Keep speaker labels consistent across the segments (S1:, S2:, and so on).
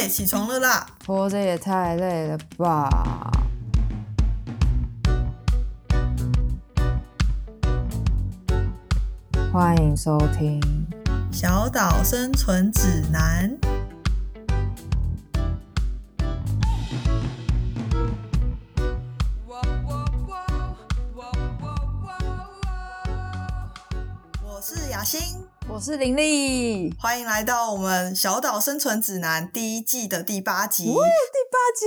S1: 哎，起床了啦！
S2: 活着也太累了吧！欢迎收听《
S1: 小岛生存指南》。是
S2: 林丽。
S1: 欢迎来到我们《小岛生存指南》第一季的第八集。
S2: 第八集，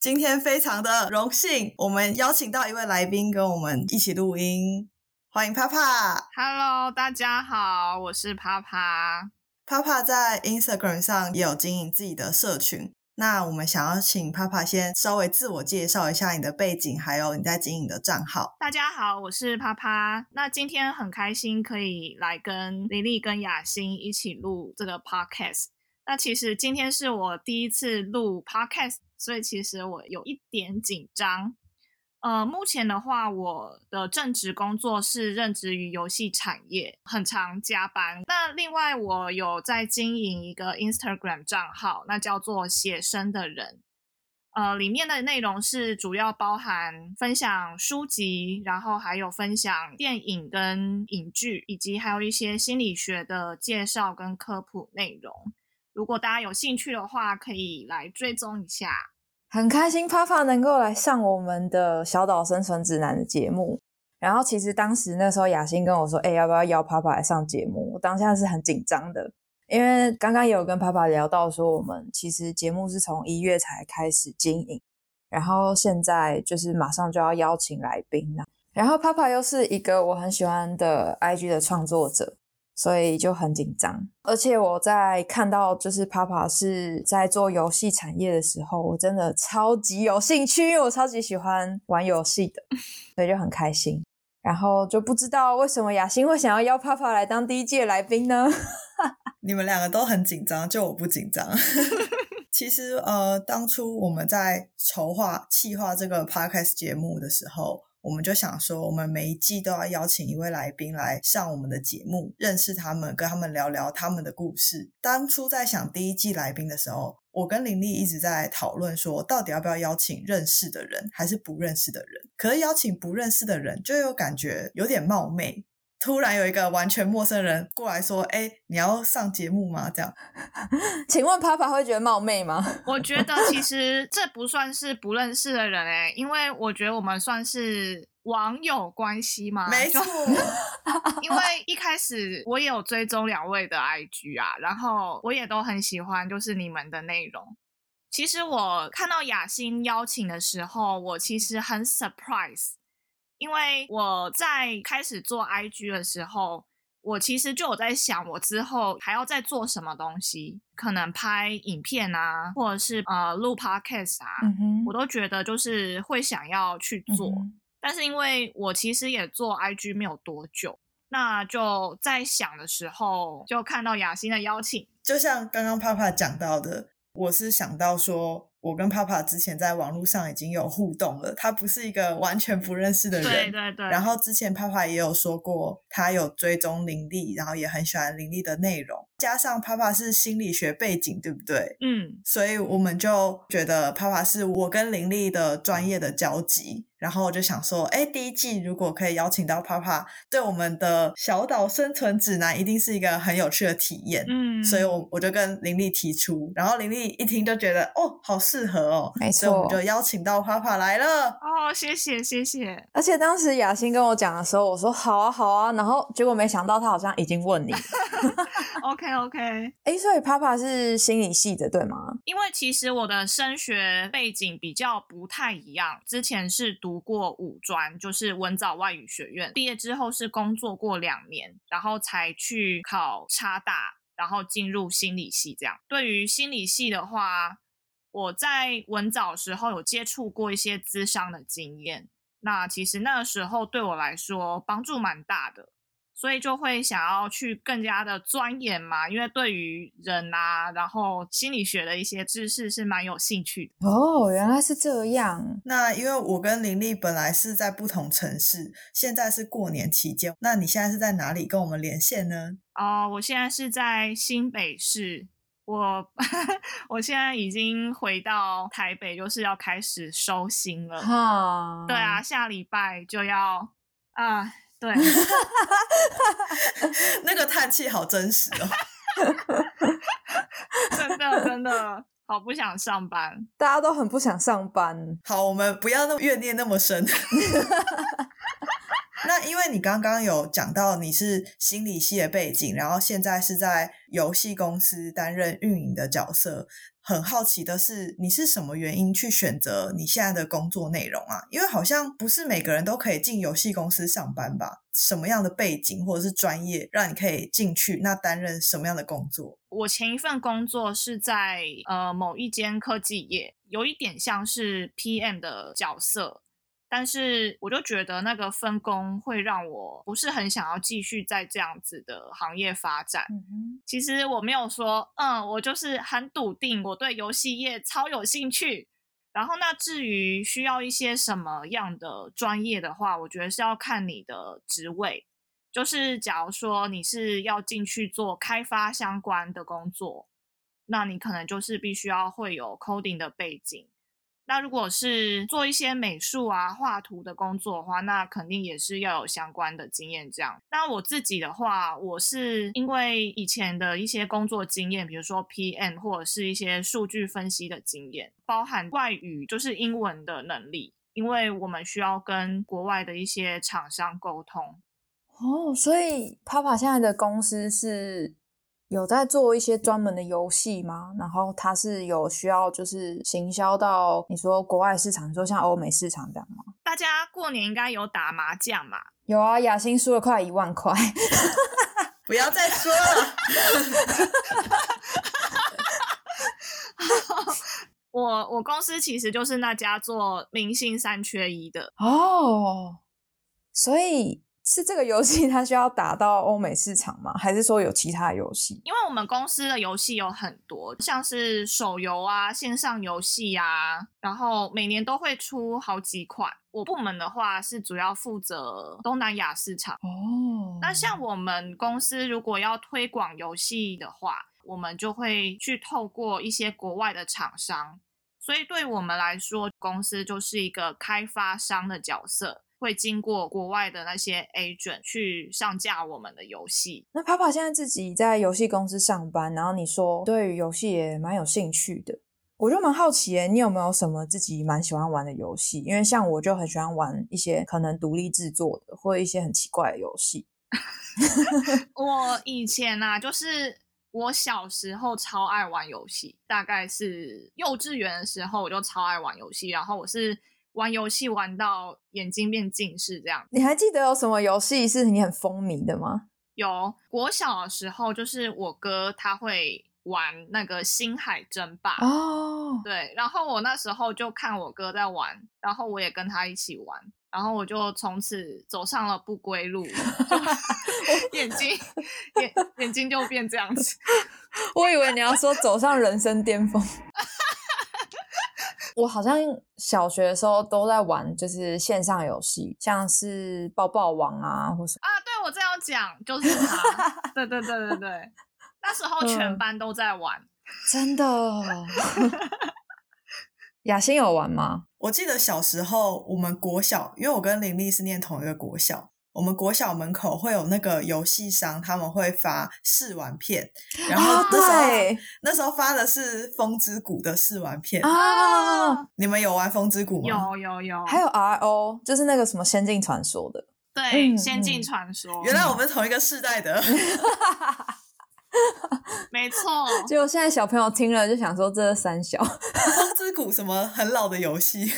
S1: 今天非常的荣幸，我们邀请到一位来宾跟我们一起录音，欢迎帕帕。
S3: Hello，大家好，我是帕帕。
S1: 帕帕在 Instagram 上也有经营自己的社群。那我们想要请帕帕先稍微自我介绍一下你的背景，还有你在经营的账号。
S3: 大家好，我是帕帕。那今天很开心可以来跟李丽跟雅欣一起录这个 podcast。那其实今天是我第一次录 podcast，所以其实我有一点紧张。呃，目前的话，我的正职工作是任职于游戏产业，很常加班。那另外，我有在经营一个 Instagram 账号，那叫做“写生的人”。呃，里面的内容是主要包含分享书籍，然后还有分享电影跟影剧，以及还有一些心理学的介绍跟科普内容。如果大家有兴趣的话，可以来追踪一下。
S2: 很开心帕帕能够来上我们的小岛生存指南的节目。然后其实当时那时候雅欣跟我说：“哎、要不要邀帕帕来上节目？”我当下是很紧张的，因为刚刚也有跟帕帕聊到说，我们其实节目是从一月才开始经营，然后现在就是马上就要邀请来宾了。然后帕帕又是一个我很喜欢的 IG 的创作者，所以就很紧张。而且我在看到就是帕帕是在做游戏产业的时候，我真的超级有兴趣，因为我超级喜欢玩游戏的，所以就很开心。然后就不知道为什么雅欣会想要邀帕帕来当第一届来宾呢？
S1: 你们两个都很紧张，就我不紧张。其实，呃，当初我们在筹划、企划这个 podcast 节目的时候，我们就想说，我们每一季都要邀请一位来宾来上我们的节目，认识他们，跟他们聊聊他们的故事。当初在想第一季来宾的时候，我跟林丽一直在讨论说，到底要不要邀请认识的人，还是不认识的人？可是邀请不认识的人，就有感觉有点冒昧。突然有一个完全陌生人过来说：“哎，你要上节目吗？”这样，
S2: 请问帕帕会觉得冒昧吗？
S3: 我觉得其实这不算是不认识的人诶、因为我觉得我们算是网友关系嘛。就
S1: 没错，
S3: 因为一开始我也有追踪两位的 IG 啊，然后我也都很喜欢，就是你们的内容。其实我看到雅欣邀请的时候，我其实很 surprise，因为我在开始做 IG 的时候，我其实就有在想，我之后还要再做什么东西，可能拍影片啊，或者是呃录 podcast 啊，
S2: 嗯
S3: 我都觉得就是会想要去做。
S2: 嗯
S3: 但是因为我其实也做 IG 没有多久，那就在想的时候，就看到雅欣的邀请，
S1: 就像刚刚帕帕讲到的，我是想到说，我跟帕帕之前在网络上已经有互动了，他不是一个完全不认识的人。
S3: 对对对，
S1: 然后之前帕帕也有说过，他有追踪林立，然后也很喜欢林立的内容，加上帕帕是心理学背景，对不对？
S3: 嗯，
S1: 所以我们就觉得帕帕是我跟林立的专业的交集，然后我就想说，哎，第一季如果可以邀请到帕帕，对我们的小岛生存指南一定是一个很有趣的体验。
S3: 嗯，
S1: 所以我我就跟林丽提出，然后林丽一听就觉得哦，好适合哦，
S2: 没
S1: 所以我们就邀请到帕帕来了。
S3: 哦，谢谢谢谢，
S2: 而且当时雅欣跟我讲的时候，我说好啊好啊，然后结果没想到他好像已经问你了。
S3: OK OK，
S2: 哎，所以帕帕是心理系的对吗？
S3: 因为其实我的升学背景比较不太一样，之前是读读过五专，就是文藻外语学院，毕业之后是工作过两年，然后才去考差大，然后进入心理系。这样，对于心理系的话，我在文藻时候有接触过一些资商的经验，那其实那个时候对我来说帮助蛮大的。所以就会想要去更加的钻研嘛，因为对于人啊，然后心理学的一些知识是蛮有兴趣的。
S2: 哦，原来是这样。
S1: 那因为我跟林丽本来是在不同城市，现在是过年期间，那你现在是在哪里跟我们连线呢？
S3: 哦，我现在是在新北市，我 我现在已经回到台北，就是要开始收心了。
S2: 哈，
S3: 对啊，，下礼拜就要啊，对，
S1: 那个叹气好真实哦。
S3: 真的真的好不想上班。
S2: 大家都很不想上班。
S1: 好，我们不要那么怨念那么深。那因为你刚刚有讲到你是心理系的背景，然后现在是在游戏公司担任运营的角色，很好奇的是，你是什么原因去选择你现在的工作内容啊？因为好像不是每个人都可以进游戏公司上班吧？什么样的背景或者是专业让你可以进去？那担任什么样的工作？
S3: 我前一份工作是在呃某一间科技业，有一点像是 PM 的角色，但是我就觉得那个分工会让我不是很想要继续在这样子的行业发展。
S2: 嗯哼，
S3: 其实我没有说，嗯，我就是很笃定，我对游戏业超有兴趣。然后，那至于需要一些什么样的专业的话，我觉得是要看你的职位。就是假如说你是要进去做开发相关的工作，那你可能就是必须要会有 coding 的背景。那如果是做一些美术啊、画图的工作的话，那肯定也是要有相关的经验。这样，那我自己的话，我是因为以前的一些工作经验，比如说 PM 或者是一些数据分析的经验，包含外语就是英文的能力，因为我们需要跟国外的一些厂商沟通。
S2: 哦，所以 Papa 现在的公司是有在做一些专门的游戏吗？然后它是有需要就是行销到你说国外市场，你说像欧美市场这样吗？
S3: 大家过年应该有打麻将嘛？
S2: 有啊，雅欣输了快一万块。
S1: 不要再说了。
S3: 我我公司其实就是那家做明星三缺一的，
S2: 哦，所以是这个游戏它需要打到欧美市场吗？还是说有其他游戏？
S3: 因为我们公司的游戏有很多，像是手游啊、线上游戏啊，然后每年都会出好几款。我部门的话是主要负责东南亚市场。
S2: 哦，
S3: 那像我们公司如果要推广游戏的话，我们就会去透过一些国外的厂商，所以对我们来说，公司就是一个开发商的角色，会经过国外的那些 agent 去上架我们的游戏。
S2: 那 Papa 现在自己在游戏公司上班，然后你说对于游戏也蛮有兴趣的，我就蛮好奇耶，你有没有什么自己蛮喜欢玩的游戏？因为像我就很喜欢玩一些可能独立制作的，或者一些很奇怪的游戏。
S3: 我以前啊，就是我小时候超爱玩游戏，大概是幼稚园的时候我就超爱玩游戏，然后我是玩游戏玩到眼睛变近视这样。
S2: 你还记得有什么游戏是你很风靡的吗？
S3: 有我小的时候，就是我哥他会玩那个星海争霸，
S2: 哦，
S3: 对，然后我那时候就看我哥在玩，然后我也跟他一起玩，然后我就从此走上了不归路，眼睛眼眼睛就变这样子。
S2: 我以为你要说走上人生巅峰。我好像小学的时候都在玩，就是线上游戏，像是抱抱王啊，或是
S3: 啊，对我这样讲就是他，对对对对对，那时候全
S2: 嗯
S3: 班都在玩。
S2: 真的。雅欣有玩吗？
S1: 我记得小时候，我们国小，因为我跟林丽是念同一个国小，我们国小门口会有那个游戏商，他们会发试玩片，然后
S2: 啊
S1: 那时候、
S2: 对
S1: 那时候发的是《风之谷》的试玩片。
S2: 啊，
S1: 你们有玩《风之谷》吗？
S3: 有有有，
S2: 还有 RO，就是那个什么《仙境传说》的。
S3: 对
S2: 嗯《
S3: 仙境
S2: 嗯
S3: 传说》
S1: 原来我们同一个世代的。
S3: 没错，
S2: 结果现在小朋友听了就想说这是三小
S1: 风之谷什么很老的游戏，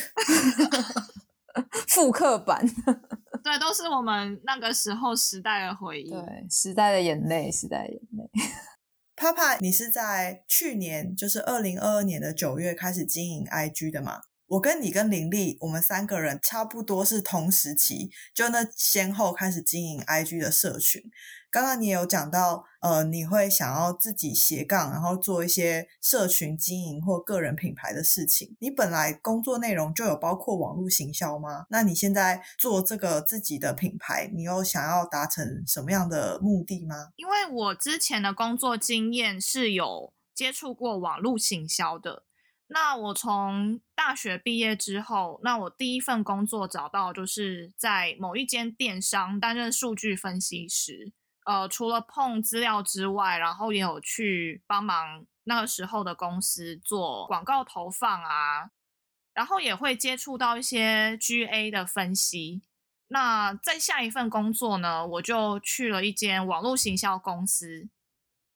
S2: 复刻版，
S3: 对，都是我们那个时候时代的回忆。
S2: 对，时代的眼泪，时代的眼泪。
S1: 帕帕，你是在去年，就是二零二二年的九月开始经营 IG 的嘛？我跟你跟林丽，我们三个人差不多是同时期，就那先后开始经营 IG 的社群。刚刚你也有讲到，呃，你会想要自己斜杠，然后做一些社群经营或个人品牌的事情。你本来工作内容就有包括网络行销吗？那你现在做这个自己的品牌，你有想要达成什么样的目的吗？
S3: 因为我之前的工作经验是有接触过网络行销的。那我从大学毕业之后，那我第一份工作找到就是在某一间电商担任数据分析师。呃，除了碰资料之外，然后也有去帮忙那个时候的公司做广告投放啊，然后也会接触到一些 GA 的分析。那在下一份工作呢，我就去了一间网络行销公司。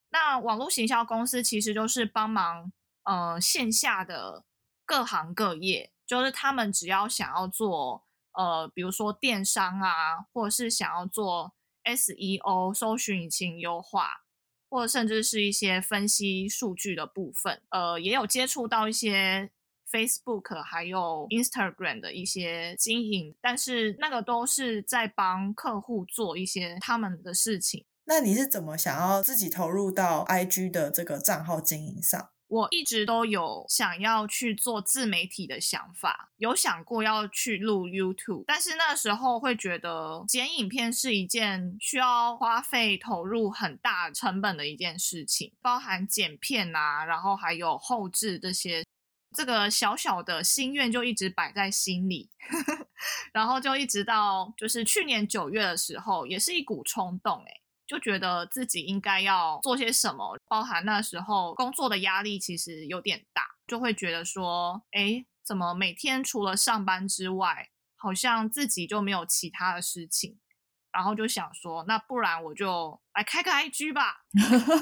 S3: 那网络行销公司其实就是帮忙。呃，线下的各行各业，就是他们只要想要做呃，比如说电商啊，或者是想要做 SEO 搜寻引擎优化，或者甚至是一些分析数据的部分，呃，也有接触到一些 Facebook 还有 Instagram 的一些经营，但是那个都是在帮客户做一些他们的事情。
S1: 那你是怎么想要自己投入到 IG 的这个账号经营上？
S3: 我一直都有想要去做自媒体的想法，有想过要去录 YouTube，但是那时候会觉得剪影片是一件需要花费投入很大成本的一件事情，包含剪片啊，然后还有后置这些，这个小小的心愿就一直摆在心里，然后就一直到就是去年九月的时候，也是一股冲动，哎。就觉得自己应该要做些什么，包含那时候工作的压力其实有点大，就会觉得说，哎，怎么每天除了上班之外，好像自己就没有其他的事情，然后就想说，那不然我就来开个 IG 吧，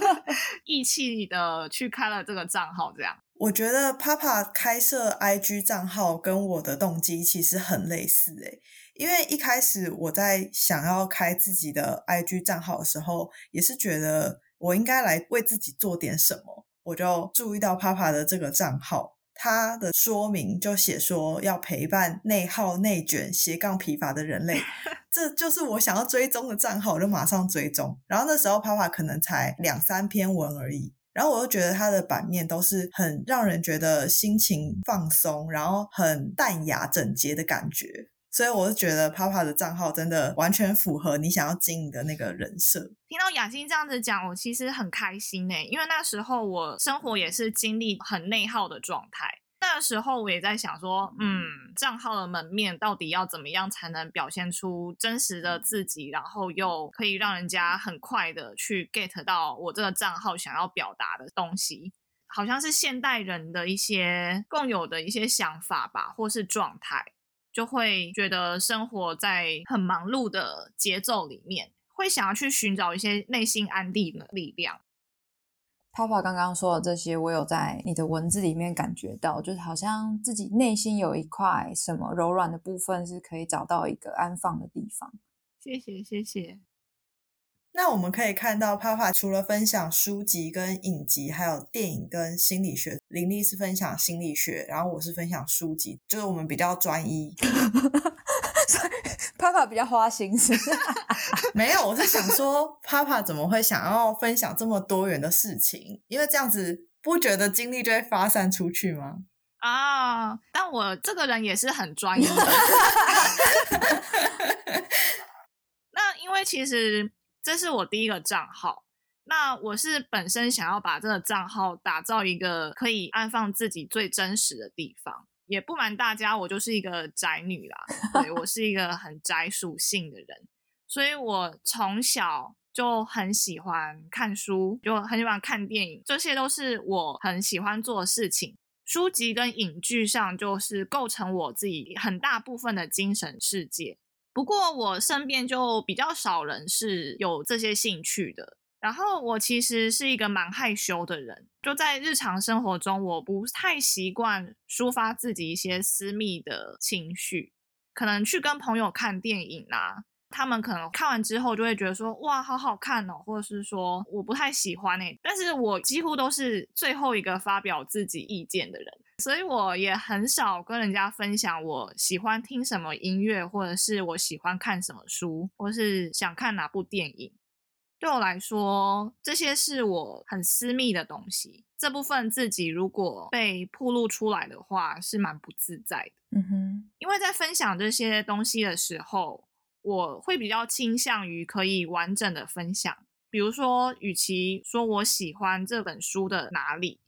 S3: 义气的去开了这个账号，这样。
S1: 我觉得 Papa 开设 IG 账号跟我的动机其实很类似，诶因为一开始我在想要开自己的 IG 账号的时候，也是觉得我应该来为自己做点什么。我就注意到 Papa 的这个账号，他的说明就写说要陪伴内耗、内卷、斜杠疲乏的人类，这就是我想要追踪的账号，我就马上追踪。然后那时候 Papa 可能才两三篇文而已，然后我又觉得它的版面都是很让人觉得心情放松，然后很淡雅整洁的感觉。所以我是觉得 Papa 的账号真的完全符合你想要经营的那个人设。
S3: 听到雅欣这样子讲，我其实很开心呢，因为那时候我生活也是经历很内耗的状态。那时候我也在想说，嗯，账号的门面到底要怎么样才能表现出真实的自己，然后又可以让人家很快的去 get 到我这个账号想要表达的东西，好像是现代人的一些共有的一些想法吧，或是状态。就会觉得生活在很忙碌的节奏里面，会想要去寻找一些内心安定的力量。
S2: 泡泡刚刚说的这些，我有在你的文字里面感觉到，就是好像自己内心有一块什么柔软的部分，是可以找到一个安放的地方。
S3: 谢谢，谢谢。
S1: 那我们可以看到，Papa 除了分享书籍跟影集，还有电影跟心理学。林丽是分享心理学，然后我是分享书籍，就是我们比较专一。
S2: Papa 比较花心思，
S1: 没有，我是想说，Papa 怎么会想要分享这么多元的事情？因为这样子不觉得精力就会发散出去吗？
S3: 啊，但我这个人也是很专一的。那因为其实。这是我第一个账号，那我是本身想要把这个账号打造一个可以安放自己最真实的地方。也不瞒大家，我就是一个宅女啦，对我是一个很宅属性的人，所以我从小就很喜欢看书，就很喜欢看电影，这些都是我很喜欢做的事情。书籍跟影剧上就是构成我自己很大部分的精神世界。不过我身边就比较少人是有这些兴趣的。然后我其实是一个蛮害羞的人，就在日常生活中，我不太习惯抒发自己一些私密的情绪。可能去跟朋友看电影啊，他们可能看完之后就会觉得说：“哇，好好看哦！”或者是说：“我不太喜欢诶。”但是我几乎都是最后一个发表自己意见的人。所以我也很少跟人家分享我喜欢听什么音乐，或者是我喜欢看什么书，或是想看哪部电影。对我来说，这些是我很私密的东西。这部分自己如果被曝露出来的话，是蛮不自在的。
S2: 嗯哼，
S3: 因为在分享这些东西的时候，我会比较倾向于可以完整的分享，比如说，与其说我喜欢这本书的哪里，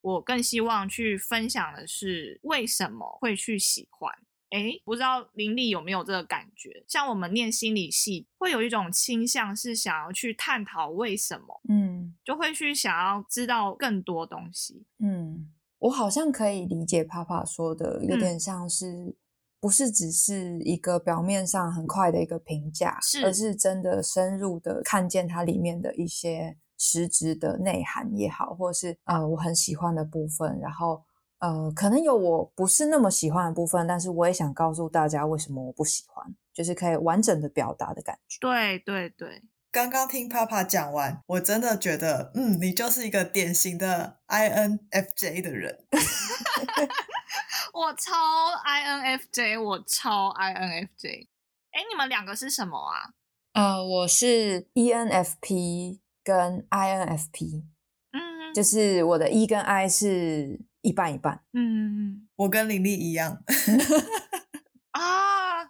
S3: 我更希望去分享的是为什么会去喜欢。哎，不知道林立有没有这个感觉？像我们念心理系，会有一种倾向是想要去探讨为什么，
S2: 嗯
S3: 就会去想要知道更多东西。
S2: 嗯，我好像可以理解帕帕说的，有
S3: 嗯
S2: 点像是。不是只是一个表面上很快的一个评价，
S3: 是
S2: 而是真的深入的看见它里面的一些实质的内涵也好，或是呃我很喜欢的部分，然后呃可能有我不是那么喜欢的部分，但是我也想告诉大家为什么我不喜欢，就是可以完整的表达的感觉。
S3: 对对对，
S1: 刚刚听 Papa 讲完，我真的觉得，嗯，你就是一个典型的 INFJ 的人。
S3: 我超 INFJ，我超 INFJ。哎，你们两个是什么啊？
S2: 呃，我是 ENFP 跟 INFP，
S3: 嗯，
S2: 就是我的 E 跟 I 是一半一半。
S3: 嗯
S1: 我跟林丽一样，
S3: 啊，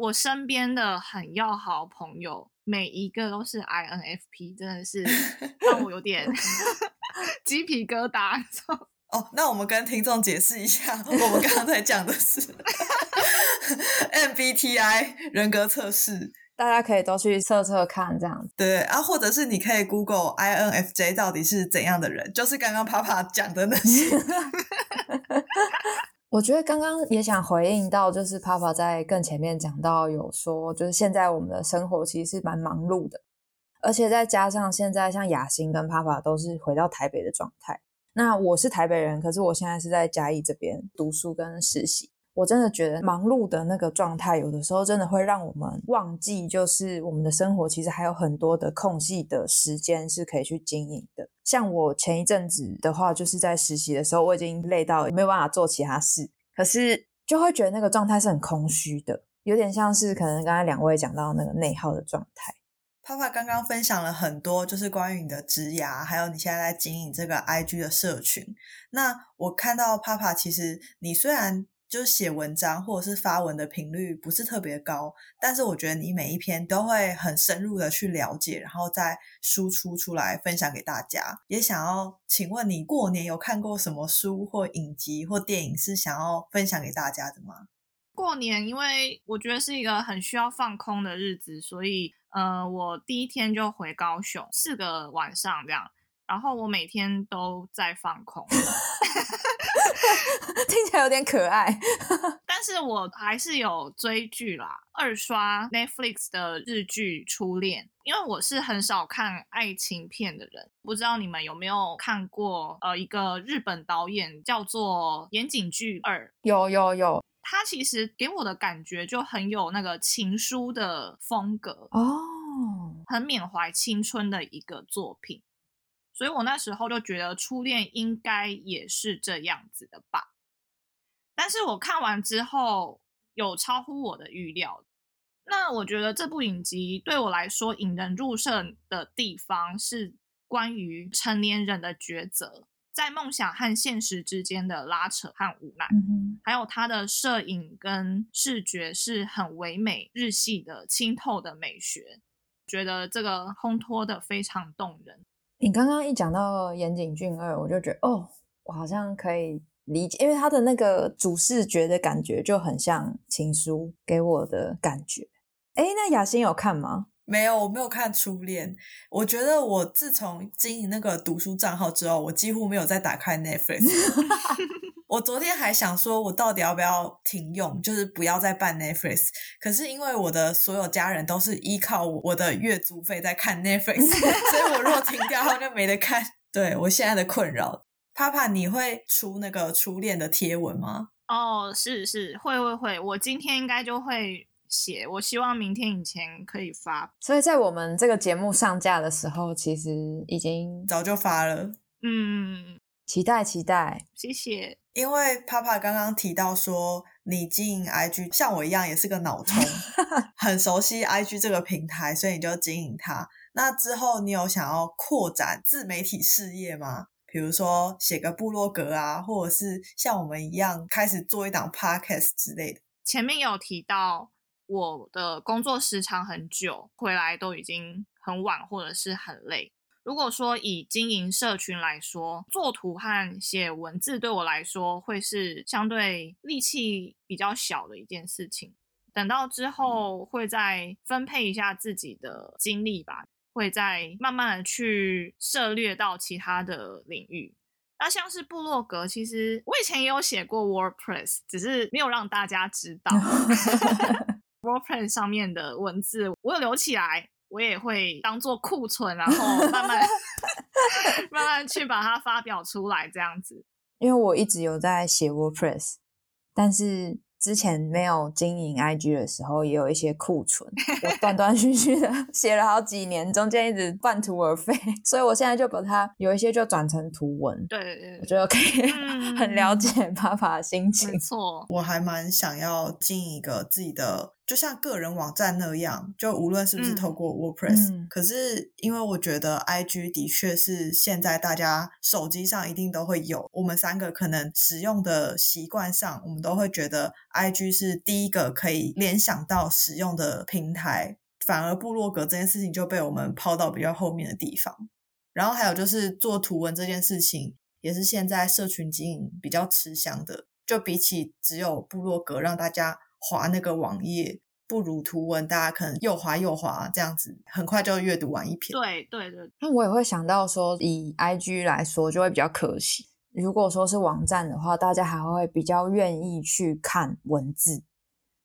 S3: 我身边的很要好朋友，每一个都是 INFP，真的是让我有点 鸡皮疙瘩。
S1: 哦，那我们跟听众解释一下，我们刚刚在讲的是 MBTI 人格测试，
S2: 大家可以都去测测看，这样子。
S1: 对啊，或者是你可以 Google INFJ 到底是怎样的人，就是刚刚 Papa 讲的那些。
S2: 我觉得刚刚也想回应到，就是 Papa 在更前面讲到有说，就是现在我们的生活其实是蛮忙碌的，而且再加上现在像雅欣跟 Papa 都是回到台北的状态。那我是台北人，可是我现在是在嘉义这边读书跟实习。我真的觉得忙碌的那个状态，有的时候真的会让我们忘记，就是我们的生活其实还有很多的空隙的时间是可以去经营的。像我前一阵子的话，就是在实习的时候，我已经累到没有办法做其他事，可是就会觉得那个状态是很空虚的，有点像是可能刚才两位讲到那个内耗的状态。
S1: Papa 刚刚分享了很多，就是关于你的职涯，还有你现在在经营这个 IG 的社群。那我看到 Papa，其实你虽然就是写文章或者是发文的频率不是特别高，但是我觉得你每一篇都会很深入的去了解，然后再输出出来分享给大家。也想要请问你过年有看过什么书或影集或电影是想要分享给大家的吗？
S3: 过年，因为我觉得是一个很需要放空的日子，所以呃，我第一天就回高雄四个晚上这样，然后我每天都在放空，
S2: 听起来有点可爱。
S3: 但是我还是有追剧啦，二刷 Netflix 的日剧《初恋》，因为我是很少看爱情片的人，不知道你们有没有看过？呃，一个日本导演叫做岩井俊二，
S2: 有有有
S3: 他其实给我的感觉就很有那个情书的风格，
S2: 哦，
S3: 很缅怀青春的一个作品，所以我那时候就觉得初恋应该也是这样子的吧。但是我看完之后有超乎我的预料。那我觉得这部影集对我来说引人入胜的地方是关于成年人的抉择，在梦想和现实之间的拉扯和无奈。
S2: 嗯，
S3: 还有它的摄影跟视觉是很唯美、日系的清透的美学，觉得这个烘托的非常动人。
S2: 你刚刚一讲到岩井俊二，我就觉得哦，我好像可以理解，因为他的那个主视觉的感觉就很像情书给我的感觉。哎，那雅欣有看吗？
S1: 没有，我没有看《初恋》。我觉得我自从经营那个读书账号之后，我几乎没有再打开 Netflix。我昨天还想说，我到底要不要停用，就是不要再办 Netflix。可是因为我的所有家人都是依靠我的月租费在看 Netflix，所以我如果停掉，他们就没得看。对我现在的困扰，Papa，你会出那个初恋的贴文吗？
S3: 哦，是是，会会会，我今天应该就会写，我希望明天以前可以发。
S2: 所以在我们这个节目上架的时候，其实已经
S1: 早就发了。
S3: 嗯，
S2: 期待期待。
S3: 谢谢。
S1: 因为 Papa 刚刚提到说，你经营 IG 像我一样也是个脑充，很熟悉 IG 这个平台，所以你就经营它。那之后你有想要扩展自媒体事业吗？比如说写个部落格啊，或者是像我们一样开始做一档 Podcast 之类的。
S3: 前面有提到我的工作时长很久，回来都已经很晚或者是很累。如果说以经营社群来说，做图和写文字对我来说会是相对力气比较小的一件事情。等到之后会再分配一下自己的精力吧，会再慢慢的去涉猎到其他的领域。那像是部落格，其实我以前也有写过 WordPress，只是没有让大家知道。WordPress 上面的文字我有留起来，我也会当做库存，然后慢慢 慢慢去把它发表出来，这样子。
S2: 因为我一直有在写 WordPress，但是。之前没有经营 IG 的时候，也有一些库存，我断断续续的 写了好几年，中间一直半途而废，所以我现在就把它有一些就转成图文。
S3: 对对对，
S2: 我觉得可以很了解爸爸的心情。
S3: 没错，
S1: 我还蛮想要经营一个自己的。就像个人网站那样，就无论是不是透过 WordPress，可是因为我觉得 IG 的确是现在大家手机上一定都会有，我们三个可能使用的习惯上，我们都会觉得 IG 是第一个可以联想到使用的平台，反而部落格这件事情就被我们抛到比较后面的地方。然后还有就是做图文这件事情，也是现在社群经营比较吃香的，就比起只有部落格让大家。滑那个网页不如图文，大家可能又滑又滑，这样子很快就阅读完一篇。
S3: 对对对，
S2: 那我也会想到说，以 IG 来说，就会比较可惜。如果说是网站的话，大家还会比较愿意去看文字。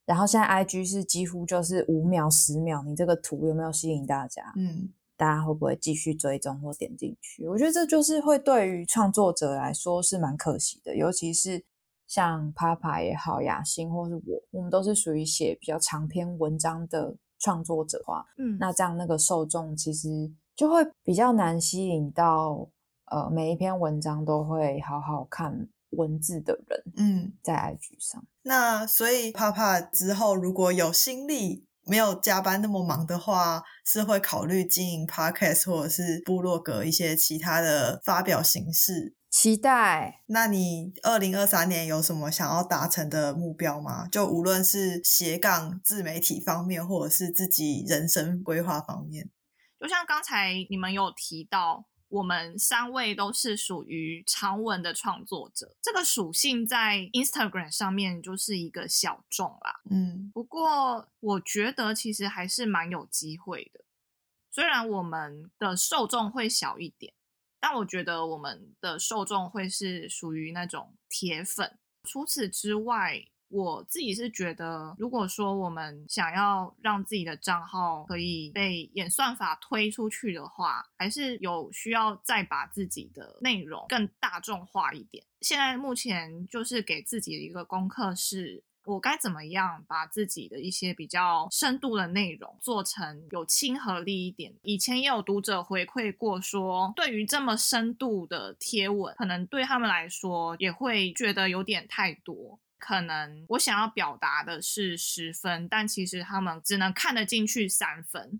S2: 然后现在 IG 是几乎就是五秒、十秒，你这个图有没有吸引大家？
S1: 嗯，
S2: 大家会不会继续追踪或点进去？我觉得这就是会对于创作者来说是蛮可惜的，尤其是。像 Papa 也好，雅欣或是我，我们都是属于写比较长篇文章的创作者话，
S3: 嗯，
S2: 那这样那个受众其实就会比较难吸引到，呃，每一篇文章都会好好看文字的人，
S1: 嗯，
S2: 在 IG 上。
S1: 那所以 Papa 之后如果有心力，没有加班那么忙的话，是会考虑经营 Podcast 或者是部落格一些其他的发表形式。
S2: 期待。
S1: 那你二零二三年有什么想要达成的目标吗？就无论是斜杠自媒体方面，或者是自己人生规划方面。
S3: 就像刚才你们有提到，我们三位都是属于长文的创作者，这个属性在 Instagram 上面就是一个小众啦。
S1: 嗯，
S3: 不过我觉得其实还是蛮有机会的，虽然我们的受众会小一点。但我觉得我们的受众会是属于那种铁粉。除此之外，我自己是觉得，如果说我们想要让自己的账号可以被演算法推出去的话，还是有需要再把自己的内容更大众化一点。现在目前就是给自己的一个功课是。我该怎么样把自己的一些比较深度的内容做成有亲和力一点？以前也有读者回馈过说，对于这么深度的贴文，可能对他们来说也会觉得有点太多。可能我想要表达的是十分，但其实他们只能看得进去三分，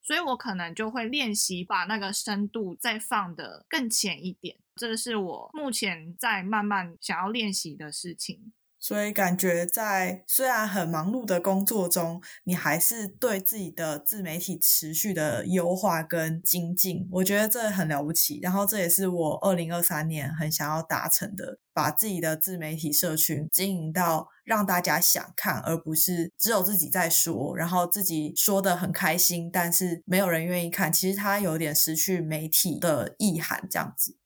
S3: 所以我可能就会练习把那个深度再放的更浅一点。这是我目前在慢慢想要练习的事情。
S1: 所以感觉在虽然很忙碌的工作中，你还是对自己的自媒体持续的优化跟精进，我觉得这很了不起。然后这也是我二零二三年很想要达成的，把自己的自媒体社群经营到让大家想看，而不是只有自己在说，然后自己说的很开心，但是没有人愿意看。其实它有点失去媒体的意涵，这样子。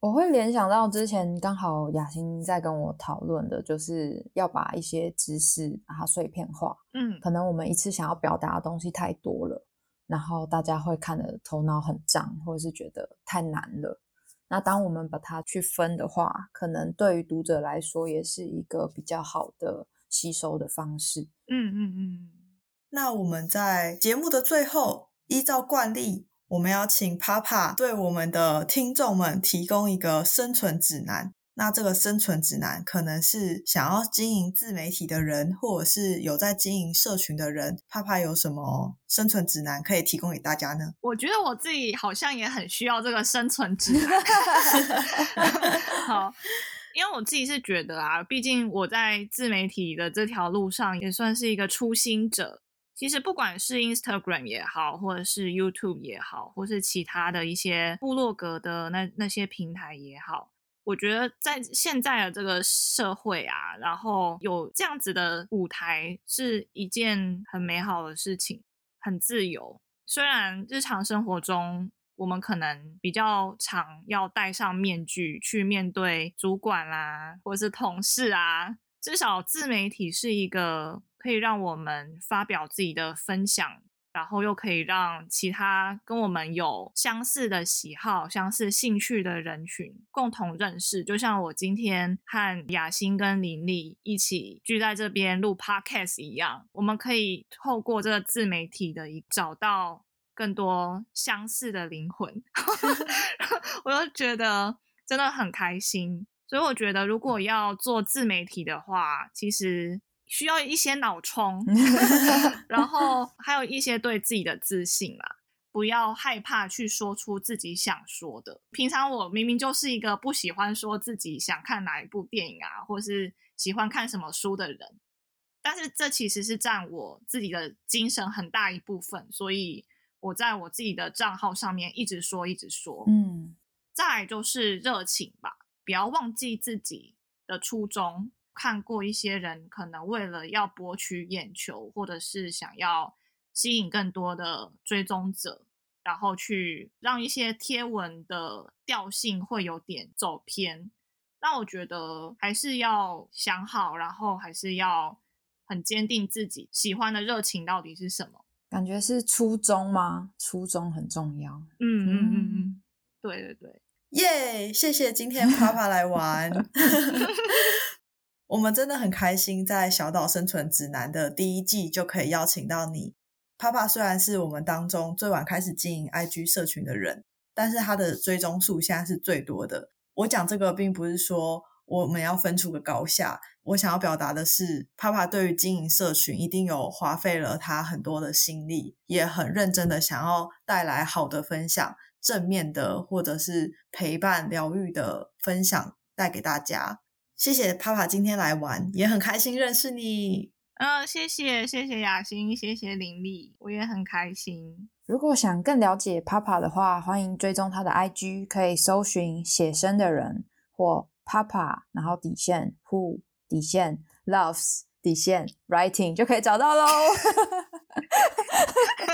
S2: 我会联想到之前刚好雅欣在跟我讨论的，就是要把一些知识把它碎片化。
S3: 嗯，
S2: 可能我们一次想要表达的东西太多了，然后大家会看的头脑很胀，或者是觉得太难了。那当我们把它去分的话，可能对于读者来说也是一个比较好的吸收的方式。
S3: 嗯嗯嗯。
S1: 那我们在节目的最后，依照惯例。我们要请 Papa 对我们的听众们提供一个生存指南。那这个生存指南可能是想要经营自媒体的人，或者是有在经营社群的人。Papa 有什么生存指南可以提供给大家呢？
S3: 我觉得我自己好像也很需要这个生存指南。好，因为我自己是觉得啊，毕竟我在自媒体的这条路上也算是一个初心者。其实不管是 Instagram 也好，或者是 YouTube 也好，或是其他的一些部落格的那那些平台也好，我觉得在现在的这个社会啊，然后有这样子的舞台是一件很美好的事情，很自由。虽然日常生活中我们可能比较常要戴上面具去面对主管啦，或是同事啊，至少自媒体是一个。可以让我们发表自己的分享，然后又可以让其他跟我们有相似的喜好、相似兴趣的人群共同认识。就像我今天和雅欣跟林丽一起聚在这边录 podcast 一样，我们可以透过这个自媒体的一找到更多相似的灵魂，我就觉得真的很开心。所以我觉得，如果要做自媒体的话，其实。需要一些脑充，然后还有一些对自己的自信啦，不要害怕去说出自己想说的。平常我明明就是一个不喜欢说自己想看哪一部电影啊，或是喜欢看什么书的人，但是这其实是占我自己的精神很大一部分，所以我在我自己的账号上面一直说，一直说。嗯，再来就是热情吧，不要忘记自己的初衷。看过一些人可能为了要博取眼球，或者是想要吸引更多的追踪者，然后去让一些贴文的调性会有点走偏。那我觉得还是要想好，然后还是要很坚定自己喜欢的热情到底是什么。
S2: 感觉是初衷吗？初衷很重要。
S3: 嗯嗯嗯嗯，对对对，
S1: 耶！谢谢今天啪啪来玩。我们真的很开心，在《小岛生存指南》的第一季就可以邀请到你。帕帕虽然是我们当中最晚开始经营 IG 社群的人，但是他的追踪数现在是最多的。我讲这个并不是说我们要分出个高下，我想要表达的是，帕帕对于经营社群一定有花费了他很多的心力，也很认真的想要带来好的分享、正面的或者是陪伴、疗愈的分享带给大家。谢谢帕帕今天来玩，也很开心认识你。
S3: 嗯，谢谢谢谢雅欣，谢谢林丽，我也很开心。
S2: 如果想更了解帕帕的话，欢迎追踪他的 IG，可以搜寻写生的人或帕帕，然后底线 who 底线 loves 底线 writing 就可以找到喽。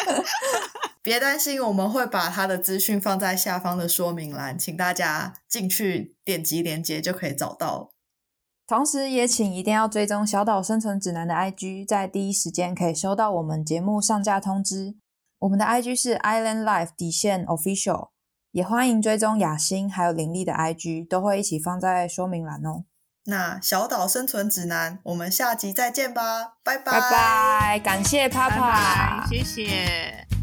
S1: 别担心，我们会把他的资讯放在下方的说明栏，请大家进去点击链接就可以找到。
S2: 同时，也请一定要追踪小岛生存指南的 IG，在第一时间可以收到我们节目上架通知。我们的 IG 是 Island Life 底线 Official，也欢迎追踪雅欣还有林丽的 IG，都会一起放在说明栏哦。
S1: 那小岛生存指南，我们下集再见吧，拜拜
S2: 拜拜，感谢 Papa，
S3: 谢谢。